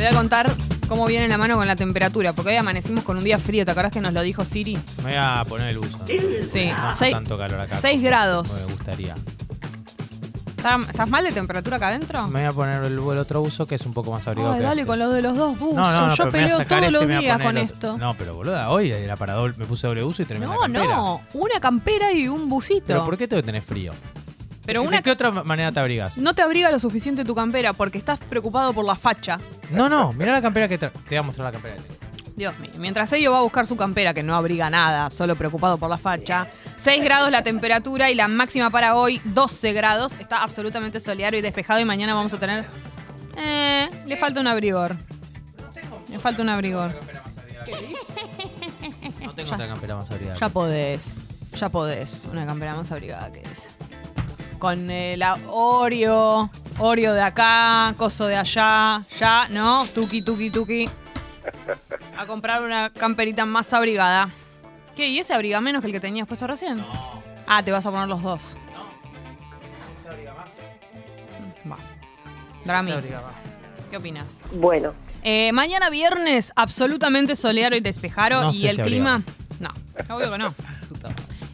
Te voy a contar cómo viene la mano con la temperatura, porque hoy amanecimos con un día frío. ¿Te acordás que nos lo dijo Siri? Me voy a poner el buzo. Sí, No hace seis- tanto calor acá. seis como- grados. como Me gustaría. ¿Está- ¿Estás mal de temperatura acá adentro? Me voy a poner el, el otro buzo que es un poco más abrigado. Ay, dale este. con lo de los dos buzos. No, no, no, Yo peleo todos este, los días con esto. No, pero boluda, hoy era para doble, me puse doble buzo y tremenda No, campera. no, una campera y un busito. Pero ¿por qué que tener frío? Pero ¿De una qué otra manera te abrigas? no te abriga lo suficiente tu campera porque estás preocupado por la facha. No, no, mira la campera que te, te voy a mostrar la campera que tengo. Dios mío, mientras ello va a buscar su campera que no abriga nada, solo preocupado por la facha. 6 grados la temperatura y la máxima para hoy 12 grados. Está absolutamente soleado y despejado y mañana vamos a tener... Eh, le falta un abrigor. Le falta un abrigor. No tengo otra campera más abrigada. Ya podés, ya podés. Una campera más abrigada que esa. Con eh, la Oreo, Oreo de acá, coso de allá, ya, ¿no? Tuki, tuki, tuki. A comprar una camperita más abrigada. ¿Qué? ¿Y ese abriga menos que el que tenías puesto recién? Ah, te vas a poner los dos. Va. Drami, ¿qué opinas? Bueno, Eh, mañana viernes, absolutamente soleado y despejado. No y sé el si clima. No, obvio que no.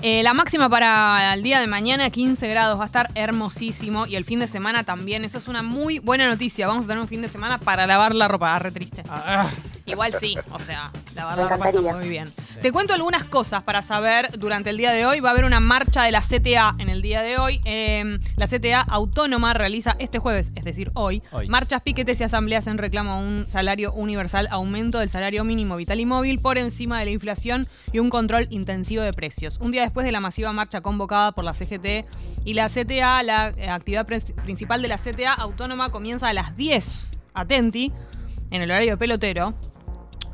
Eh, la máxima para el día de mañana, 15 grados, va a estar hermosísimo. Y el fin de semana también. Eso es una muy buena noticia. Vamos a tener un fin de semana para lavar la ropa. Ah, re triste. Ah, Igual sí, o sea, lavar Me la ropa está muy bien. Te cuento algunas cosas para saber durante el día de hoy. Va a haber una marcha de la CTA en el día de hoy. Eh, la CTA Autónoma realiza este jueves, es decir, hoy, Hoy. marchas, piquetes y asambleas en reclamo a un salario universal, aumento del salario mínimo vital y móvil por encima de la inflación y un control intensivo de precios. Un día después de la masiva marcha convocada por la CGT y la CTA, la eh, actividad prin- principal de la CTA Autónoma comienza a las 10. Atenti, en el horario pelotero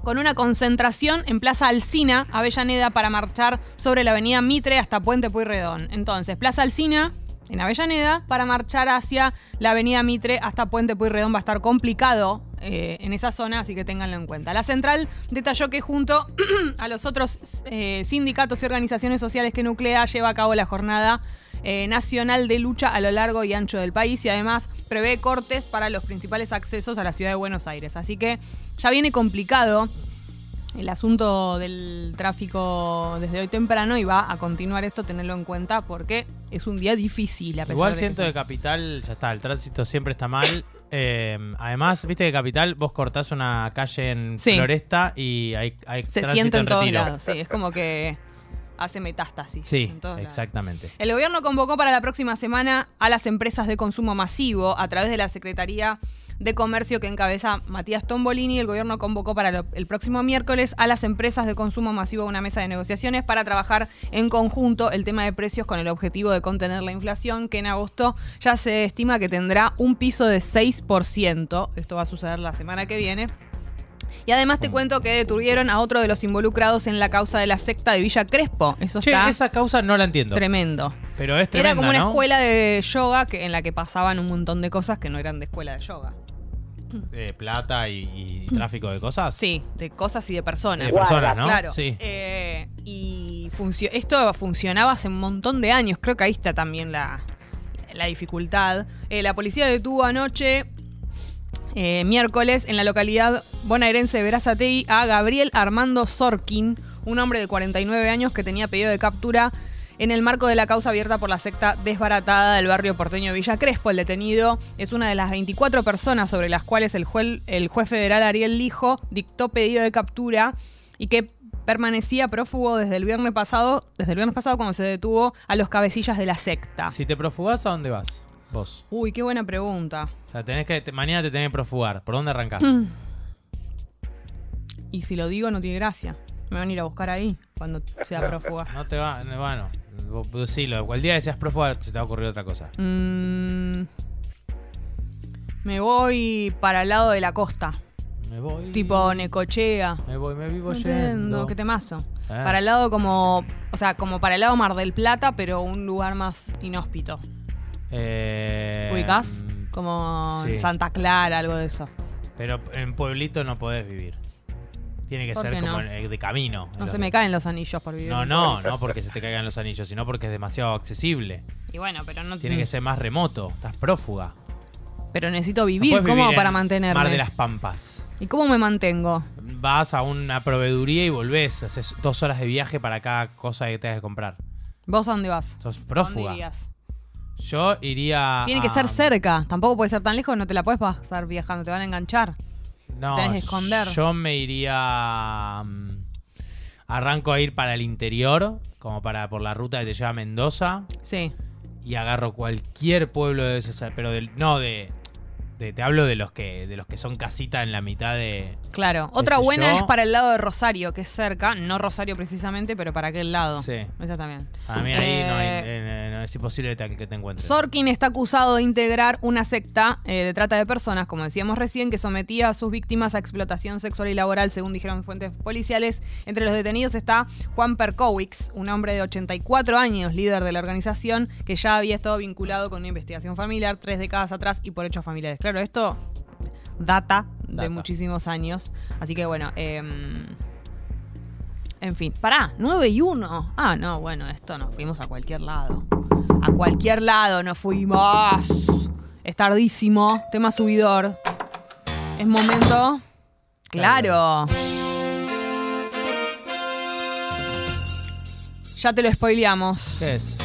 con una concentración en Plaza Alsina, Avellaneda, para marchar sobre la avenida Mitre hasta Puente Pueyrredón. Entonces, Plaza Alsina, en Avellaneda, para marchar hacia la avenida Mitre hasta Puente Pueyrredón va a estar complicado eh, en esa zona, así que ténganlo en cuenta. La central detalló que junto a los otros eh, sindicatos y organizaciones sociales que nuclea, lleva a cabo la jornada eh, nacional de lucha a lo largo y ancho del país y además prevé cortes para los principales accesos a la ciudad de Buenos Aires. Así que ya viene complicado el asunto del tráfico desde hoy temprano y va a continuar esto, tenerlo en cuenta porque es un día difícil. A pesar Igual de que siento de Capital, ya está, el tránsito siempre está mal. Eh, además, viste que Capital, vos cortás una calle en Sí. Floresta y hay, hay se tránsito siente en todos lados. Sí, es como que hace metástasis. Sí, lados. exactamente. El gobierno convocó para la próxima semana a las empresas de consumo masivo a través de la Secretaría de Comercio que encabeza Matías Tombolini. El gobierno convocó para el próximo miércoles a las empresas de consumo masivo a una mesa de negociaciones para trabajar en conjunto el tema de precios con el objetivo de contener la inflación, que en agosto ya se estima que tendrá un piso de 6%. Esto va a suceder la semana que viene. Y además te cuento que detuvieron a otro de los involucrados en la causa de la secta de Villa Crespo. Eso Che, está esa causa no la entiendo. tremendo. Pero es tremenda, Era como una ¿no? escuela de yoga que, en la que pasaban un montón de cosas que no eran de escuela de yoga. Eh, plata y, y tráfico de cosas. Sí, de cosas y de personas. De personas, ¿no? Claro. Sí. Eh, y funcio- esto funcionaba hace un montón de años. Creo que ahí está también la, la dificultad. Eh, la policía detuvo anoche, eh, miércoles, en la localidad bonaerense de Verazategui, a Gabriel Armando Sorkin, un hombre de 49 años que tenía pedido de captura en el marco de la causa abierta por la secta desbaratada del barrio porteño Villa Crespo. El detenido es una de las 24 personas sobre las cuales el juez, el juez federal Ariel Lijo dictó pedido de captura y que permanecía prófugo desde el viernes pasado, desde el viernes pasado cuando se detuvo a los cabecillas de la secta. Si te profugás, ¿a dónde vas? Vos. Uy, qué buena pregunta. O sea, tenés que, te- mañana te tenés que profugar. ¿Por dónde arrancás? Mm. Y si lo digo no tiene gracia. Me van a ir a buscar ahí cuando sea prófuga. No te va, no, bueno, sí, lo, el día que seas profugar se te va a ocurrir otra cosa. Mm, me voy para el lado de la costa. Me voy. Tipo Necochea. Me voy, me vivo yendo. qué temazo. Ah. Para el lado como. O sea, como para el lado Mar del Plata, pero un lugar más inhóspito. Eh, ¿Ubicás? mm, Como sí. Santa Clara, algo de eso. Pero en pueblito no podés vivir. Tiene que ¿Por ser como no? en- de camino. No se me caen los anillos por vivir. No, no, no porque se te caigan los anillos, sino porque es demasiado accesible. Y bueno, pero no Tiene que ser más remoto. Estás prófuga. Pero necesito No vivir, puedes ¿cómo vivir para en mantenerme? Mar de las Pampas. ¿Y cómo me mantengo? Vas a una proveeduría y volvés. Haces dos horas de viaje para cada cosa que tengas que comprar. ¿Vos a dónde vas? Sos ¿A dónde prófuga. irías? Yo iría. Tiene que a- ser cerca. Tampoco puede ser tan lejos, no te la puedes pasar viajando, te van a enganchar. No, tenés que esconder. Yo me iría. mm, Arranco a ir para el interior, como para por la ruta que te lleva a Mendoza. Sí. Y agarro cualquier pueblo de esos. Pero del. No, de. Te hablo de los que. de los que son casita en la mitad de. Claro. ¿Qué Otra buena yo? es para el lado de Rosario, que es cerca. No Rosario precisamente, pero para aquel lado. Sí. Esa también. Para mí ahí no, hay- Eh, eh, no es imposible que te, que te encuentres. Sorkin está acusado de integrar una secta eh, de trata de personas, como decíamos recién, que sometía a sus víctimas a explotación sexual y laboral, según dijeron fuentes policiales. Entre los detenidos está Juan Perkowicz, un hombre de 84 años, líder de la organización, que ya había estado vinculado con una investigación familiar tres décadas atrás y por hechos familiares. Claro, esto data de Data. muchísimos años. Así que bueno, em, en fin, pará, 9 y 1. Ah, no, bueno, esto nos fuimos a cualquier lado. A cualquier lado nos fuimos. Es tardísimo, tema subidor. Es momento. Claro. Ya te lo spoileamos. ¿Qué es?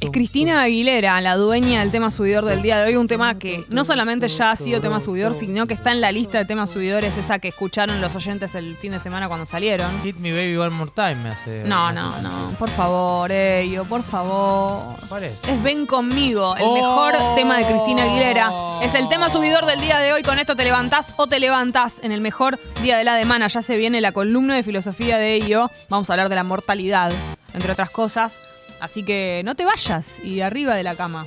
Es Cristina Aguilera, la dueña del tema subidor del día de hoy. Un tema que no solamente ya ha sido tema subidor, sino que está en la lista de temas subidores, esa que escucharon los oyentes el fin de semana cuando salieron. Hit me baby one more time me hace. No, me no, hace- no. Por favor, Ello, por favor. ¿Cuál es? Es Ven conmigo, el Oh. mejor tema de Cristina Aguilera. Es el tema subidor del día de hoy. Con esto te levantás o te levantás en el mejor día de la semana. Ya se viene la columna de filosofía de ello. Vamos a hablar de la mortalidad, entre otras cosas. Así que no te vayas y arriba de la cama.